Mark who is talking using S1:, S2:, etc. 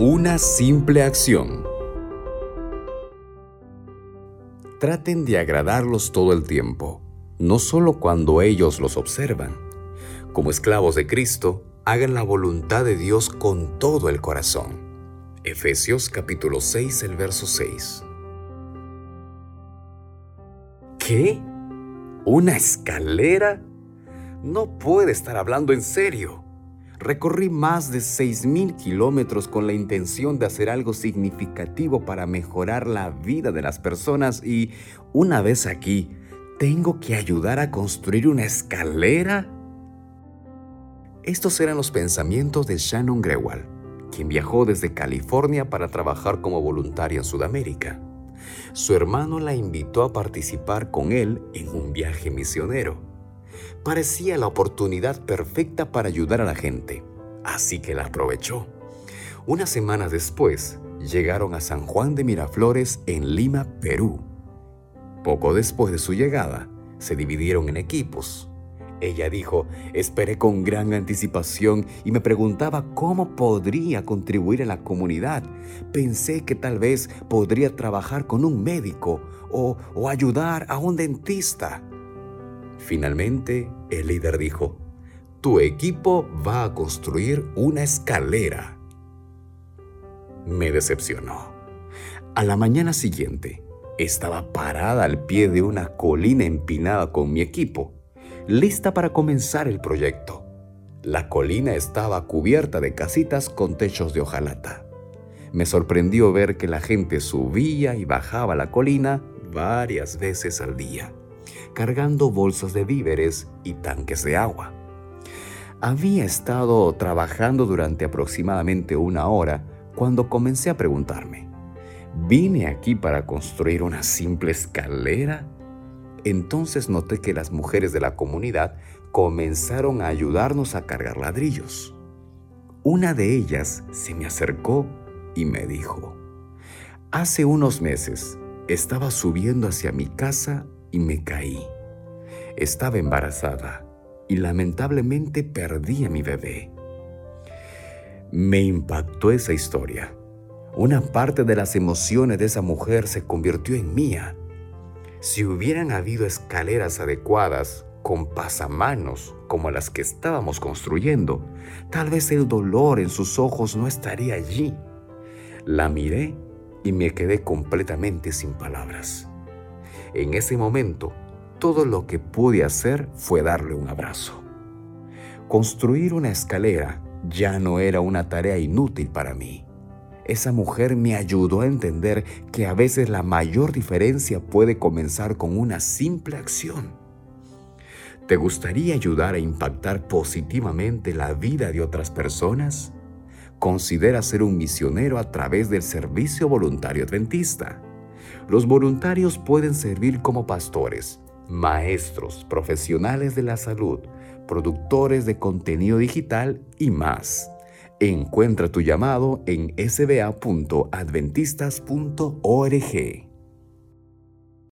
S1: Una simple acción. Traten de agradarlos todo el tiempo, no solo cuando ellos los observan. Como esclavos de Cristo, hagan la voluntad de Dios con todo el corazón. Efesios capítulo 6, el verso 6. ¿Qué? ¿Una escalera? No puede estar hablando en serio. Recorrí más de 6.000 kilómetros con la intención de hacer algo significativo para mejorar la vida de las personas y una vez aquí, ¿tengo que ayudar a construir una escalera? Estos eran los pensamientos de Shannon Grewal, quien viajó desde California para trabajar como voluntaria en Sudamérica. Su hermano la invitó a participar con él en un viaje misionero parecía la oportunidad perfecta para ayudar a la gente, así que la aprovechó. Unas semanas después, llegaron a San Juan de Miraflores en Lima, Perú. Poco después de su llegada, se dividieron en equipos. Ella dijo, esperé con gran anticipación y me preguntaba cómo podría contribuir a la comunidad. Pensé que tal vez podría trabajar con un médico o, o ayudar a un dentista. Finalmente, el líder dijo, tu equipo va a construir una escalera. Me decepcionó. A la mañana siguiente, estaba parada al pie de una colina empinada con mi equipo, lista para comenzar el proyecto. La colina estaba cubierta de casitas con techos de hojalata. Me sorprendió ver que la gente subía y bajaba la colina varias veces al día cargando bolsas de víveres y tanques de agua. Había estado trabajando durante aproximadamente una hora cuando comencé a preguntarme, ¿vine aquí para construir una simple escalera? Entonces noté que las mujeres de la comunidad comenzaron a ayudarnos a cargar ladrillos. Una de ellas se me acercó y me dijo, hace unos meses estaba subiendo hacia mi casa y me caí. Estaba embarazada y lamentablemente perdí a mi bebé. Me impactó esa historia. Una parte de las emociones de esa mujer se convirtió en mía. Si hubieran habido escaleras adecuadas, con pasamanos como las que estábamos construyendo, tal vez el dolor en sus ojos no estaría allí. La miré y me quedé completamente sin palabras. En ese momento, todo lo que pude hacer fue darle un abrazo. Construir una escalera ya no era una tarea inútil para mí. Esa mujer me ayudó a entender que a veces la mayor diferencia puede comenzar con una simple acción. ¿Te gustaría ayudar a impactar positivamente la vida de otras personas? Considera ser un misionero a través del servicio voluntario adventista. Los voluntarios pueden servir como pastores, maestros, profesionales de la salud, productores de contenido digital y más. Encuentra tu llamado en sba.adventistas.org.